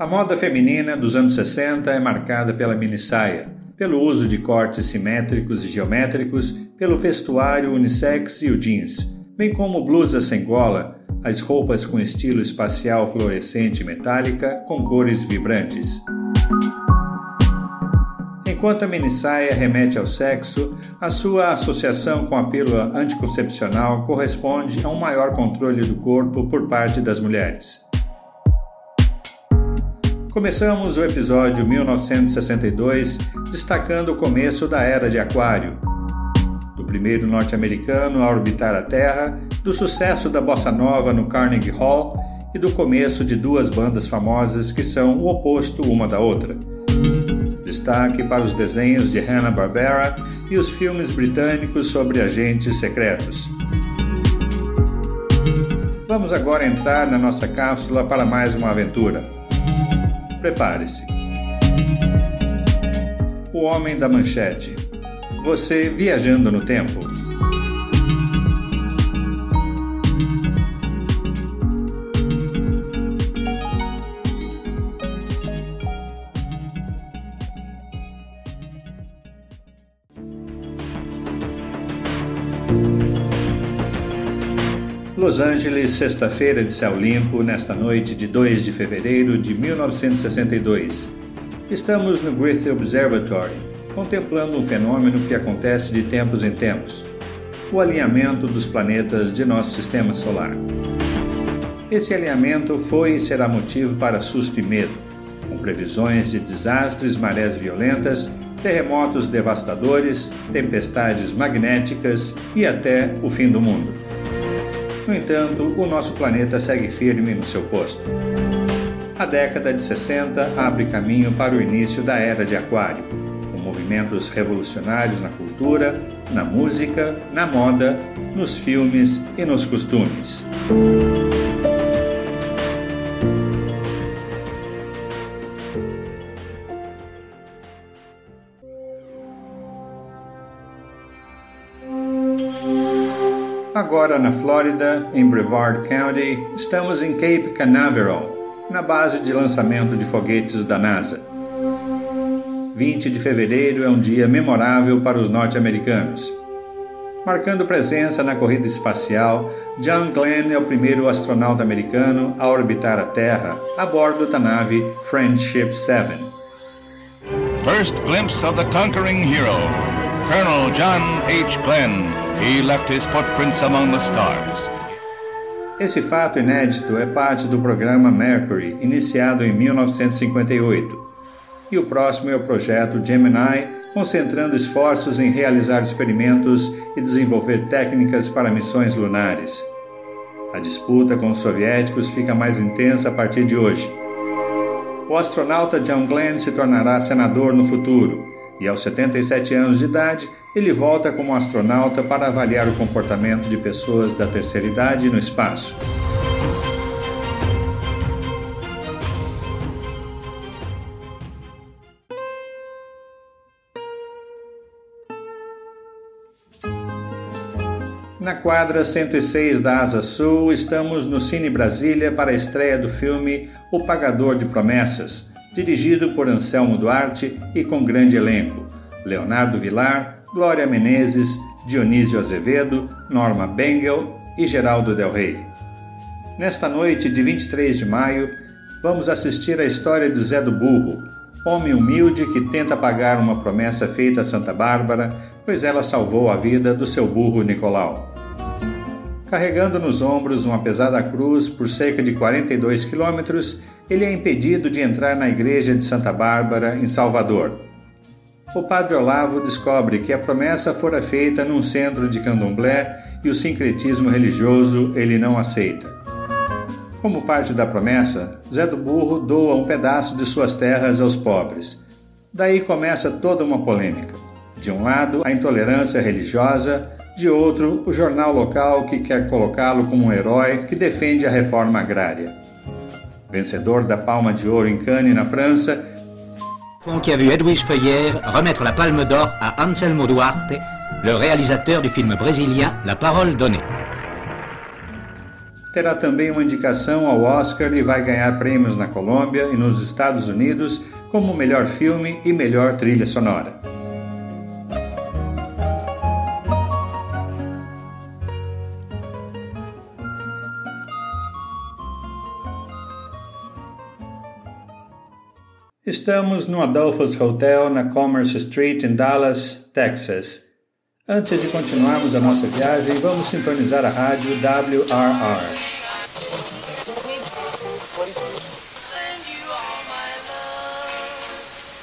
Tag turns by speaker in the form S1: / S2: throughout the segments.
S1: A moda feminina dos anos 60 é marcada pela minissaia, pelo uso de cortes simétricos e geométricos, pelo vestuário unissex e o jeans, bem como blusas sem gola, as roupas com estilo espacial fluorescente metálica com cores vibrantes. Enquanto a minissaia remete ao sexo, a sua associação com a pílula anticoncepcional corresponde a um maior controle do corpo por parte das mulheres. Começamos o episódio 1962 destacando o começo da Era de Aquário, do primeiro norte-americano a orbitar a Terra, do sucesso da bossa nova no Carnegie Hall e do começo de duas bandas famosas que são o oposto uma da outra. Destaque para os desenhos de Hanna-Barbera e os filmes britânicos sobre agentes secretos. Vamos agora entrar na nossa cápsula para mais uma aventura. Prepare-se. O Homem da Manchete. Você viajando no tempo. Los Angeles, sexta-feira de céu limpo, nesta noite de 2 de fevereiro de 1962. Estamos no Griffith Observatory, contemplando um fenômeno que acontece de tempos em tempos: o alinhamento dos planetas de nosso sistema solar. Esse alinhamento foi e será motivo para susto e medo, com previsões de desastres, marés violentas, terremotos devastadores, tempestades magnéticas e até o fim do mundo. No entanto, o nosso planeta segue firme no seu posto. A década de 60 abre caminho para o início da Era de Aquário, com movimentos revolucionários na cultura, na música, na moda, nos filmes e nos costumes. Agora na Flórida, em Brevard County, estamos em Cape Canaveral, na base de lançamento de foguetes da NASA. 20 de fevereiro é um dia memorável para os norte-americanos. Marcando presença na corrida espacial, John Glenn é o primeiro astronauta americano a orbitar a Terra a bordo da nave Friendship 7.
S2: First glimpse of the conquering hero, Colonel John H. Glenn, He left his footprints among the stars.
S1: Esse fato inédito é parte do programa Mercury, iniciado em 1958. E o próximo é o projeto Gemini, concentrando esforços em realizar experimentos e desenvolver técnicas para missões lunares. A disputa com os soviéticos fica mais intensa a partir de hoje. O astronauta John Glenn se tornará senador no futuro e aos 77 anos de idade, ele volta como astronauta para avaliar o comportamento de pessoas da terceira idade no espaço. Na quadra 106 da Asa Sul, estamos no Cine Brasília para a estreia do filme O Pagador de Promessas, dirigido por Anselmo Duarte e com grande elenco: Leonardo Vilar, Glória Menezes, Dionísio Azevedo, Norma Bengel e Geraldo Del Rey. Nesta noite de 23 de maio, vamos assistir a história de Zé do Burro, homem humilde que tenta pagar uma promessa feita a Santa Bárbara, pois ela salvou a vida do seu burro Nicolau. Carregando nos ombros uma pesada cruz por cerca de 42 quilômetros, ele é impedido de entrar na igreja de Santa Bárbara, em Salvador. O padre Olavo descobre que a promessa fora feita num centro de candomblé e o sincretismo religioso ele não aceita. Como parte da promessa, Zé do Burro doa um pedaço de suas terras aos pobres. Daí começa toda uma polêmica. De um lado, a intolerância religiosa, de outro, o jornal local que quer colocá-lo como um herói que defende a reforma agrária. Vencedor da Palma de Ouro em Cannes, na França,
S3: qui a vu Edwige Feuillère remettre la Palme d'Or à Anselmo Duarte, le réalisateur du film brésilien La Parole donnée.
S1: terá também uma indicação ao Oscar e vai ganhar prêmios na Colômbia e nos Estados Unidos como melhor filme e melhor trilha sonora. Estamos no Adolphus Hotel na Commerce Street em Dallas, Texas. Antes de continuarmos a nossa viagem, vamos sintonizar a rádio WRR.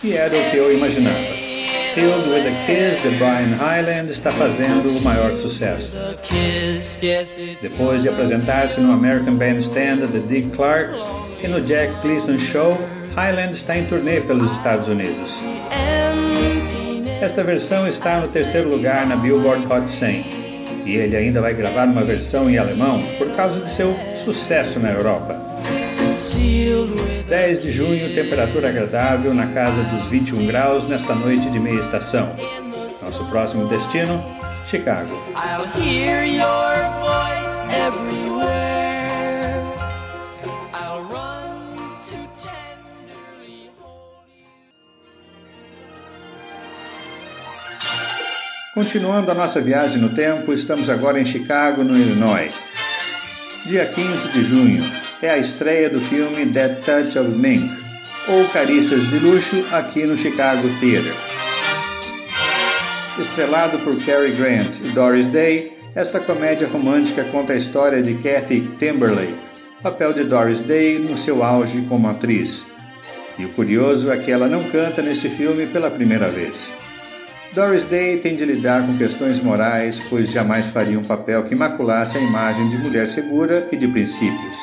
S1: E era o que eu imaginava. Sealed with a Kiss de Brian Hyland está fazendo o maior sucesso. Depois de apresentar-se no American Bandstand de Dick Clark e no Jack Gleason Show, Highland está em turnê pelos Estados Unidos. Esta versão está no terceiro lugar na Billboard Hot 100 e ele ainda vai gravar uma versão em alemão por causa de seu sucesso na Europa. 10 de junho, temperatura agradável na casa dos 21 graus nesta noite de meia estação. Nosso próximo destino, Chicago. Continuando a nossa viagem no tempo, estamos agora em Chicago, no Illinois. Dia 15 de junho é a estreia do filme That Touch of Mink, ou Carícias de Luxo, aqui no Chicago Theatre. Estrelado por Cary Grant e Doris Day, esta comédia romântica conta a história de Kathy Timberlake, papel de Doris Day no seu auge como atriz. E o curioso é que ela não canta neste filme pela primeira vez. Doris Day tem de lidar com questões morais, pois jamais faria um papel que maculasse a imagem de mulher segura e de princípios.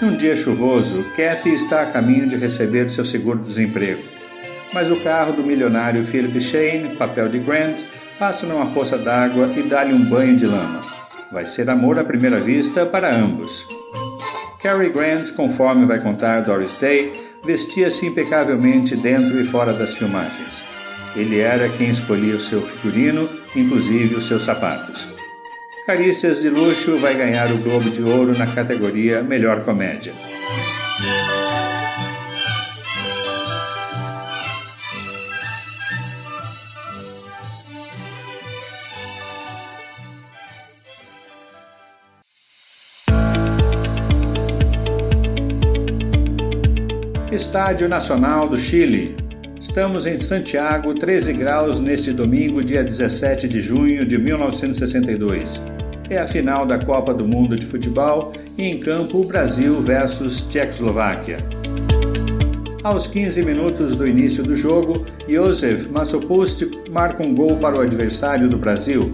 S1: Num dia chuvoso, Kathy está a caminho de receber seu seguro-desemprego. Mas o carro do milionário Philip Shane, papel de Grant, passa numa poça d'água e dá-lhe um banho de lama. Vai ser amor à primeira vista para ambos. Cary Grant, conforme vai contar Doris Day, vestia-se impecavelmente dentro e fora das filmagens. Ele era quem escolhia o seu figurino, inclusive os seus sapatos. Carícias de Luxo vai ganhar o Globo de Ouro na categoria Melhor Comédia. Estádio Nacional do Chile. Estamos em Santiago, 13 graus, neste domingo, dia 17 de junho de 1962. É a final da Copa do Mundo de Futebol e em campo o Brasil versus Tchecoslováquia. Aos 15 minutos do início do jogo, Josef Massopust marca um gol para o adversário do Brasil.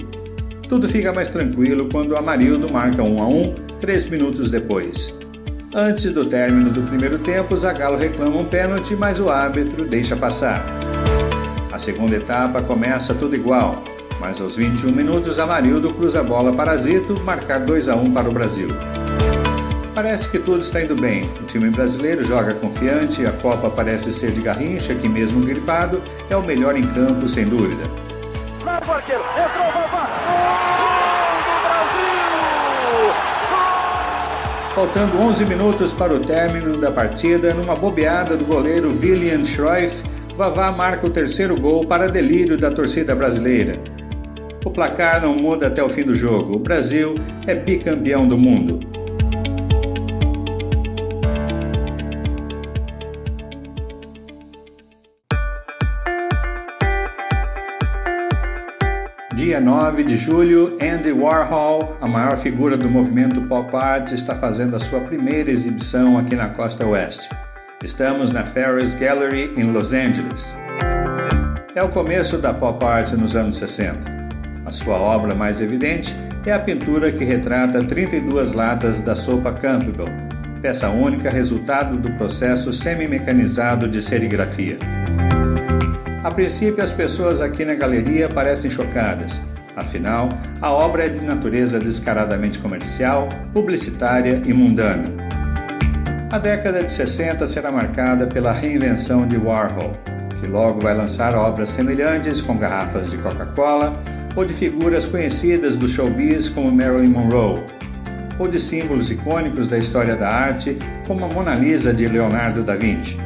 S1: Tudo fica mais tranquilo quando Amarildo marca 1 a 1 três minutos depois. Antes do término do primeiro tempo, Zagallo reclama um pênalti, mas o árbitro deixa passar. A segunda etapa começa tudo igual, mas aos 21 minutos Amarildo cruza a bola para Zito, marcar 2 a 1 para o Brasil. Parece que tudo está indo bem. O time brasileiro joga confiante, a Copa parece ser de Garrincha, que mesmo gripado, é o melhor em campo, sem dúvida. Faltando 11 minutos para o término da partida, numa bobeada do goleiro William Schroef, Vavá marca o terceiro gol para delírio da torcida brasileira. O placar não muda até o fim do jogo. O Brasil é bicampeão do mundo. Dia 9 de julho, Andy Warhol, a maior figura do movimento pop art, está fazendo a sua primeira exibição aqui na costa oeste. Estamos na Ferris Gallery em Los Angeles. É o começo da pop art nos anos 60. A sua obra mais evidente é a pintura que retrata 32 latas da sopa Campbell, peça única resultado do processo semi-mecanizado de serigrafia. A princípio, as pessoas aqui na galeria parecem chocadas. Afinal, a obra é de natureza descaradamente comercial, publicitária e mundana. A década de 60 será marcada pela reinvenção de Warhol, que logo vai lançar obras semelhantes com garrafas de Coca-Cola ou de figuras conhecidas do showbiz como Marilyn Monroe, ou de símbolos icônicos da história da arte, como a Mona Lisa de Leonardo da Vinci.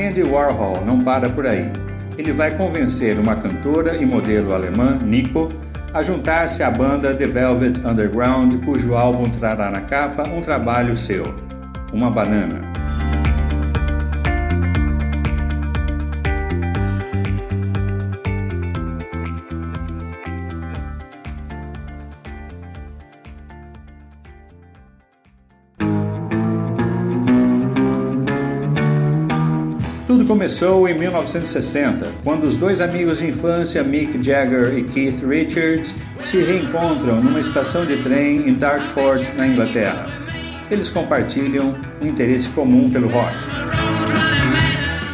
S1: Andy Warhol não para por aí. Ele vai convencer uma cantora e modelo alemã, Nico, a juntar-se à banda The Velvet Underground, cujo álbum trará na capa um trabalho seu, Uma Banana. Começou em 1960, quando os dois amigos de infância, Mick Jagger e Keith Richards, se reencontram numa estação de trem em Dartford, na Inglaterra. Eles compartilham um interesse comum pelo rock.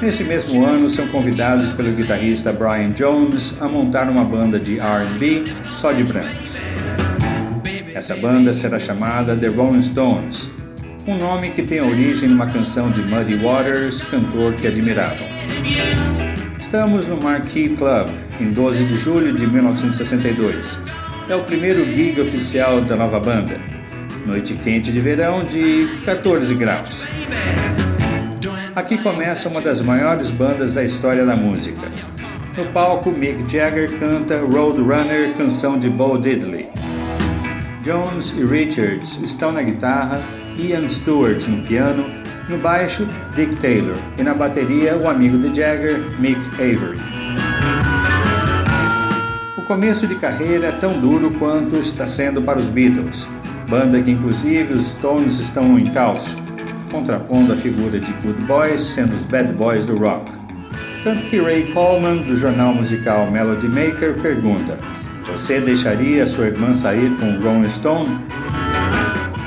S1: Nesse mesmo ano, são convidados pelo guitarrista Brian Jones a montar uma banda de R&B só de brancos. Essa banda será chamada The Rolling Stones um nome que tem origem numa canção de Muddy Waters, cantor que admiravam. Estamos no Marquee Club, em 12 de julho de 1962. É o primeiro gig oficial da nova banda. Noite quente de verão de 14 graus. Aqui começa uma das maiores bandas da história da música. No palco, Mick Jagger canta Roadrunner, canção de Bo Diddley. Jones e Richards estão na guitarra Ian Stewart no piano, no baixo, Dick Taylor e na bateria, o amigo de Jagger, Mick Avery. O começo de carreira é tão duro quanto está sendo para os Beatles, banda que inclusive os Stones estão em encalço, contrapondo a figura de Good Boys sendo os Bad Boys do rock. Tanto que Ray Coleman, do jornal musical Melody Maker, pergunta: Você deixaria sua irmã sair com Rolling Stone?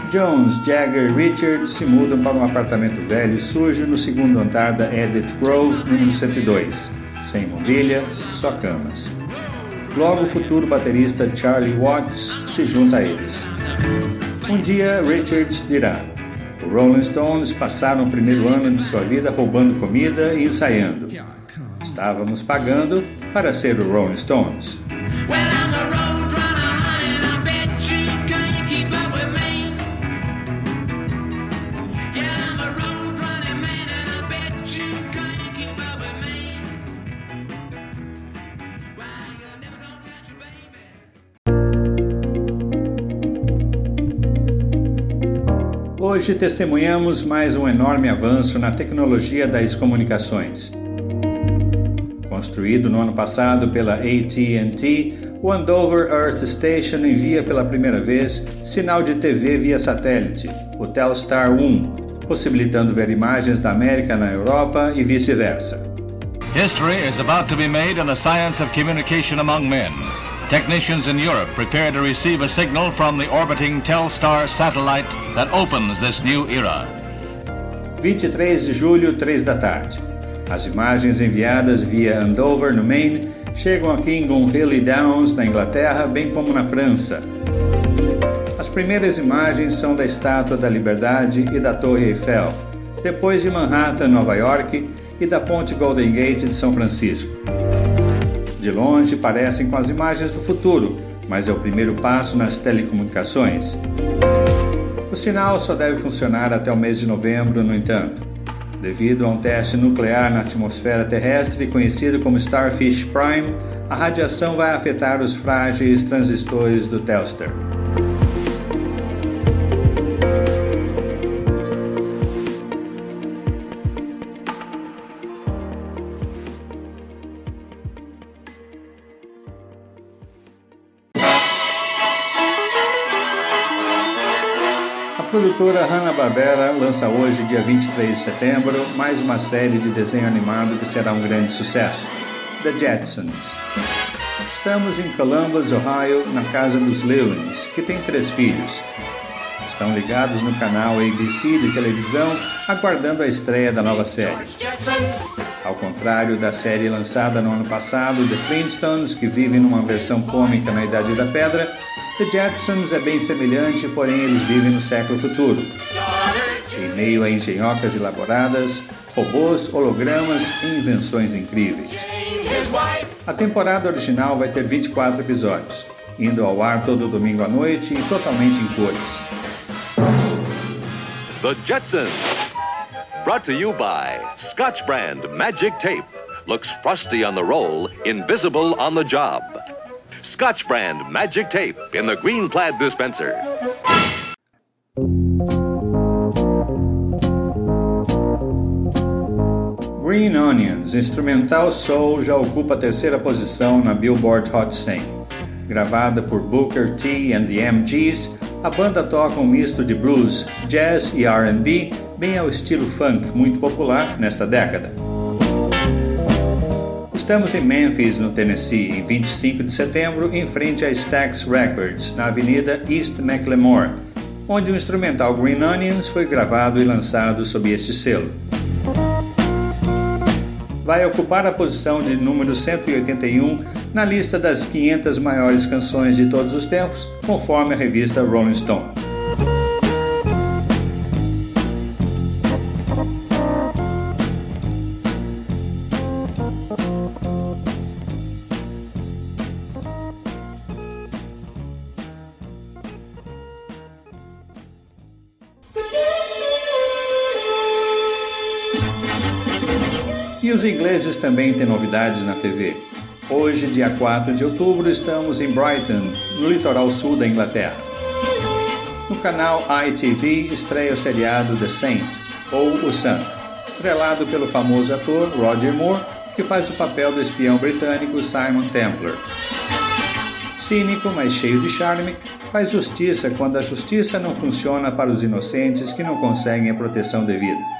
S1: Jones, Jagger e Richards se mudam para um apartamento velho e sujo no segundo andar da Edith Grove, número 102, sem mobília, só camas. Logo, o futuro baterista Charlie Watts se junta a eles. Um dia, Richards dirá: Os Rolling Stones passaram o primeiro ano de sua vida roubando comida e ensaiando. Estávamos pagando para ser o Rolling Stones. Hoje testemunhamos mais um enorme avanço na tecnologia das comunicações. Construído no ano passado pela AT&T, o Andover Earth Station envia pela primeira vez sinal de TV via satélite, o Telstar 1, possibilitando ver imagens da América na Europa e vice-versa.
S2: History is about to be made in the science of communication among men. Technicians in Europe prepare to receive a signal from the orbiting Telstar satellite that opens this new era.
S1: 23 de julho, 3 da tarde. As imagens enviadas via Andover, no Maine, chegam aqui em Gunhill Downs, na Inglaterra, bem como na França. As primeiras imagens são da Estátua da Liberdade e da Torre Eiffel, depois de Manhattan, Nova York, e da Ponte Golden Gate de São Francisco. De longe parecem com as imagens do futuro, mas é o primeiro passo nas telecomunicações. O sinal só deve funcionar até o mês de novembro, no entanto. Devido a um teste nuclear na atmosfera terrestre conhecido como Starfish Prime, a radiação vai afetar os frágeis transistores do Telstar. Hanna-Barbera lança hoje, dia 23 de setembro, mais uma série de desenho animado que será um grande sucesso, The Jetsons. Estamos em Columbus, Ohio, na casa dos Lewins, que tem três filhos. Estão ligados no canal ABC de televisão, aguardando a estreia da nova série. Ao contrário da série lançada no ano passado, The Flintstones, que vive numa versão cômica na Idade da Pedra, The Jetsons é bem semelhante, porém eles vivem no século futuro. Em meio a engenhocas elaboradas, robôs, hologramas e invenções incríveis. A temporada original vai ter 24 episódios. indo ao ar todo domingo à noite e totalmente em cores.
S4: The Jetsons. Brought to you by Scotch Brand Magic Tape. Looks frosty on the roll, invisible on the job. Scotch Brand Magic Tape in the green plaid dispenser.
S1: Green Onions, instrumental soul, já ocupa a terceira posição na Billboard Hot 100. Gravada por Booker T and the MGs, a banda toca um misto de blues, jazz e R&B, bem ao estilo funk muito popular nesta década. Estamos em Memphis, no Tennessee, em 25 de setembro, em frente a Stax Records, na Avenida East McLemore, onde o instrumental Green Onions foi gravado e lançado sob este selo vai ocupar a posição de número 181 na lista das 500 maiores canções de todos os tempos, conforme a revista Rolling Stone. E os ingleses também têm novidades na TV. Hoje, dia 4 de outubro, estamos em Brighton, no litoral sul da Inglaterra. No canal ITV estreia o seriado The Saint, ou O Santo, estrelado pelo famoso ator Roger Moore, que faz o papel do espião britânico Simon Templar. Cínico, mas cheio de charme, faz justiça quando a justiça não funciona para os inocentes que não conseguem a proteção devida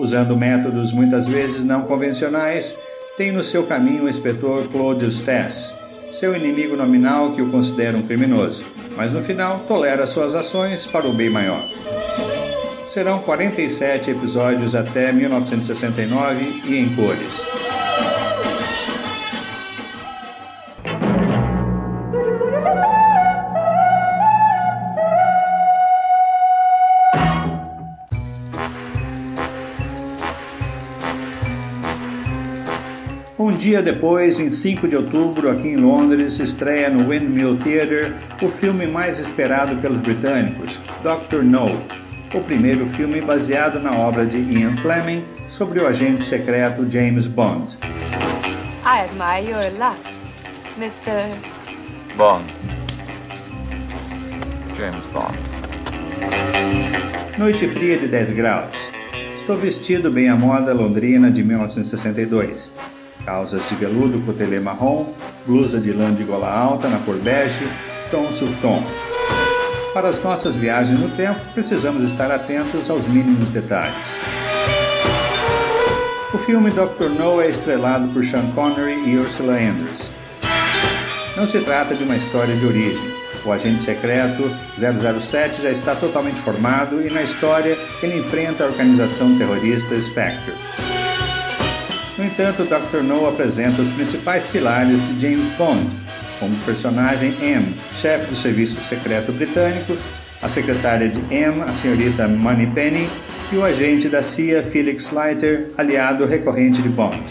S1: usando métodos muitas vezes não convencionais, tem no seu caminho o inspetor Claudius Tess, seu inimigo nominal que o considera um criminoso, mas no final tolera suas ações para o bem maior. Serão 47 episódios até 1969 e em cores. Dia depois, em 5 de outubro, aqui em Londres, estreia no Windmill Theatre o filme mais esperado pelos britânicos, Dr. No, o primeiro filme baseado na obra de Ian Fleming sobre o agente secreto James Bond.
S5: I admire your luck, Mr.
S6: Bond. James Bond.
S1: Noite fria de 10 graus. Estou vestido bem à moda londrina de 1962 calças de veludo cotelê marrom, blusa de lã de gola alta na cor bege, tom sur tom. Para as nossas viagens no tempo, precisamos estar atentos aos mínimos detalhes. O filme Dr. No é estrelado por Sean Connery e Ursula Andrews. Não se trata de uma história de origem. O agente secreto 007 já está totalmente formado e na história ele enfrenta a organização terrorista Spectre. No entanto, Dr. No apresenta os principais pilares de James Bond, como personagem M, chefe do serviço secreto britânico, a secretária de M, a senhorita Moneypenny, e o agente da CIA Felix Leiter, aliado recorrente de Bond.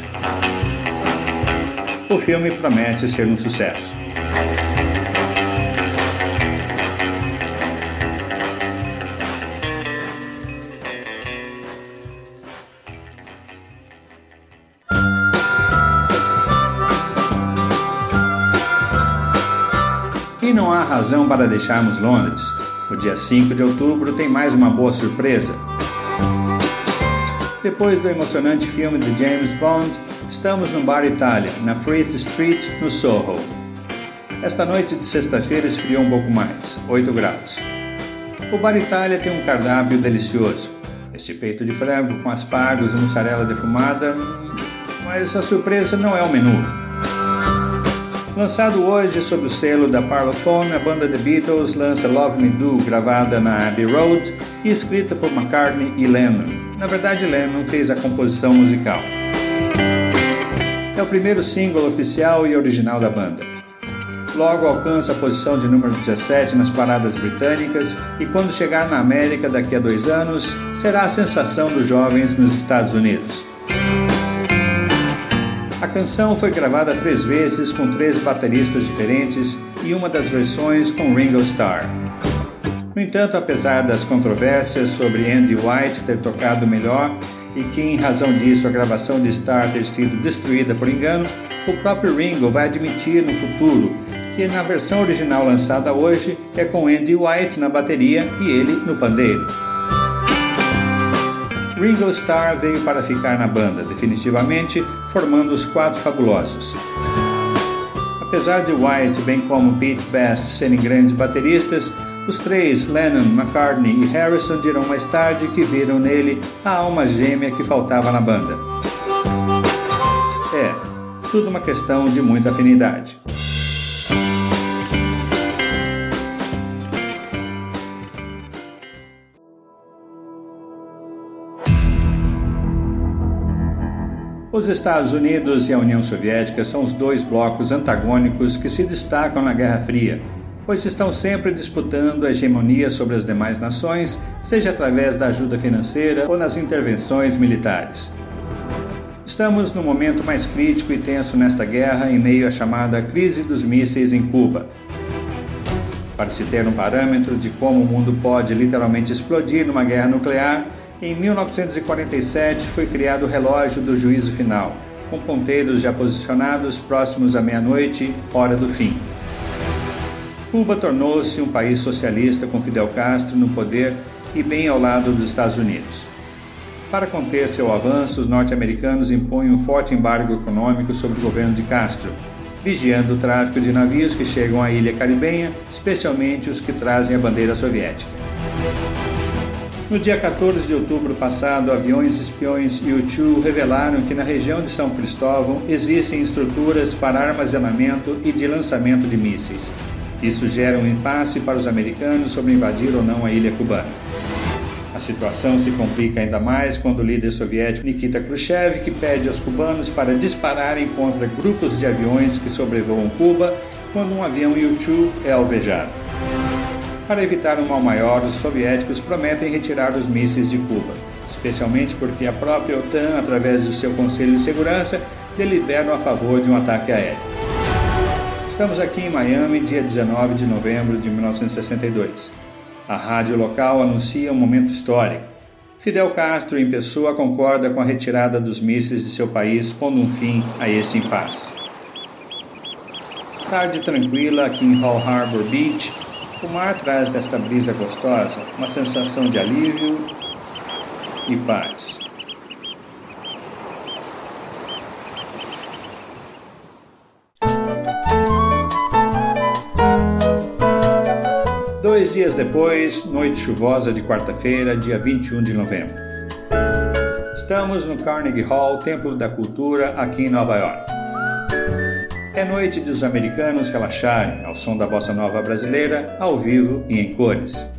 S1: O filme promete ser um sucesso. Há razão para deixarmos Londres. O dia 5 de outubro tem mais uma boa surpresa. Depois do emocionante filme de James Bond, estamos no Bar Itália, na Fleet Street, no Soho. Esta noite de sexta-feira esfriou um pouco mais, 8 graus. O Bar Itália tem um cardápio delicioso. Este peito de frango com aspargos e mussarela defumada, mas a surpresa não é o menu. Lançado hoje sob o selo da Parlophone, a banda The Beatles lança Love Me Do, gravada na Abbey Road e escrita por McCartney e Lennon. Na verdade, Lennon fez a composição musical. É o primeiro single oficial e original da banda. Logo alcança a posição de número 17 nas paradas britânicas e, quando chegar na América daqui a dois anos, será a sensação dos jovens nos Estados Unidos. A canção foi gravada três vezes com três bateristas diferentes e uma das versões com Ringo Starr. No entanto, apesar das controvérsias sobre Andy White ter tocado melhor e que, em razão disso, a gravação de Starr ter sido destruída por engano, o próprio Ringo vai admitir no futuro que na versão original lançada hoje é com Andy White na bateria e ele no pandeiro. Ringo Starr veio para ficar na banda, definitivamente formando os Quatro Fabulosos. Apesar de White, bem como Pete Best, serem grandes bateristas, os três, Lennon, McCartney e Harrison, dirão mais tarde que viram nele a alma gêmea que faltava na banda. É, tudo uma questão de muita afinidade. Os Estados Unidos e a União Soviética são os dois blocos antagônicos que se destacam na Guerra Fria, pois estão sempre disputando a hegemonia sobre as demais nações, seja através da ajuda financeira ou nas intervenções militares. Estamos no momento mais crítico e tenso nesta guerra em meio à chamada crise dos mísseis em Cuba. Para se ter um parâmetro de como o mundo pode literalmente explodir numa guerra nuclear, em 1947 foi criado o relógio do juízo final, com ponteiros já posicionados próximos à meia-noite, hora do fim. Cuba tornou-se um país socialista com Fidel Castro no poder e bem ao lado dos Estados Unidos. Para conter seu avanço, os norte-americanos impõem um forte embargo econômico sobre o governo de Castro, vigiando o tráfico de navios que chegam à ilha caribenha, especialmente os que trazem a bandeira soviética. No dia 14 de outubro passado, aviões espiões U-2 revelaram que na região de São Cristóvão existem estruturas para armazenamento e de lançamento de mísseis. Isso gera um impasse para os americanos sobre invadir ou não a ilha cubana. A situação se complica ainda mais quando o líder soviético Nikita Khrushchev que pede aos cubanos para dispararem contra grupos de aviões que sobrevoam Cuba quando um avião U-2 é alvejado. Para evitar um mal maior, os soviéticos prometem retirar os mísseis de Cuba, especialmente porque a própria OTAN, através do seu Conselho de Segurança, deliberam a favor de um ataque aéreo. Estamos aqui em Miami, dia 19 de novembro de 1962. A rádio local anuncia um momento histórico. Fidel Castro, em pessoa, concorda com a retirada dos mísseis de seu país, pondo um fim a este impasse. Tarde tranquila aqui em Hall Harbor Beach, o mar traz desta brisa gostosa uma sensação de alívio e paz. Dois dias depois, noite chuvosa de quarta-feira, dia 21 de novembro. Estamos no Carnegie Hall, Templo da Cultura, aqui em Nova York. É noite dos americanos relaxarem ao som da bossa nova brasileira, ao vivo e em cores.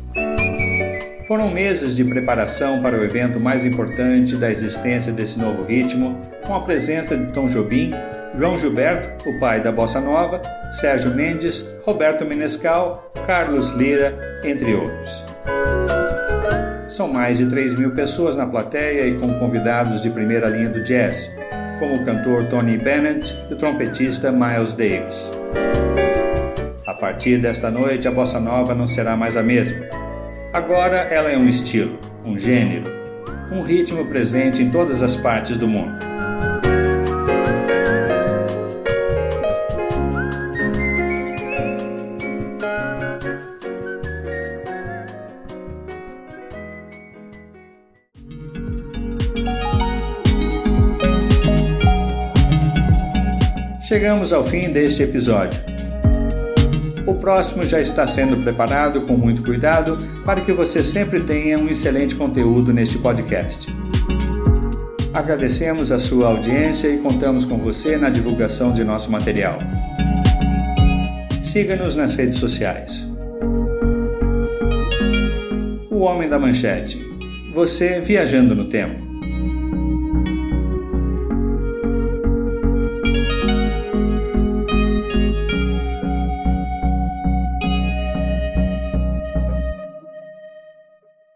S1: Foram meses de preparação para o evento mais importante da existência desse novo ritmo, com a presença de Tom Jobim, João Gilberto, o pai da bossa nova, Sérgio Mendes, Roberto Menescal, Carlos Lira, entre outros. São mais de 3 mil pessoas na plateia e com convidados de primeira linha do jazz, como o cantor Tony Bennett e o trompetista Miles Davis. A partir desta noite, a bossa nova não será mais a mesma. Agora ela é um estilo, um gênero, um ritmo presente em todas as partes do mundo. Chegamos ao fim deste episódio. O próximo já está sendo preparado com muito cuidado para que você sempre tenha um excelente conteúdo neste podcast. Agradecemos a sua audiência e contamos com você na divulgação de nosso material. Siga-nos nas redes sociais. O Homem da Manchete. Você viajando no tempo.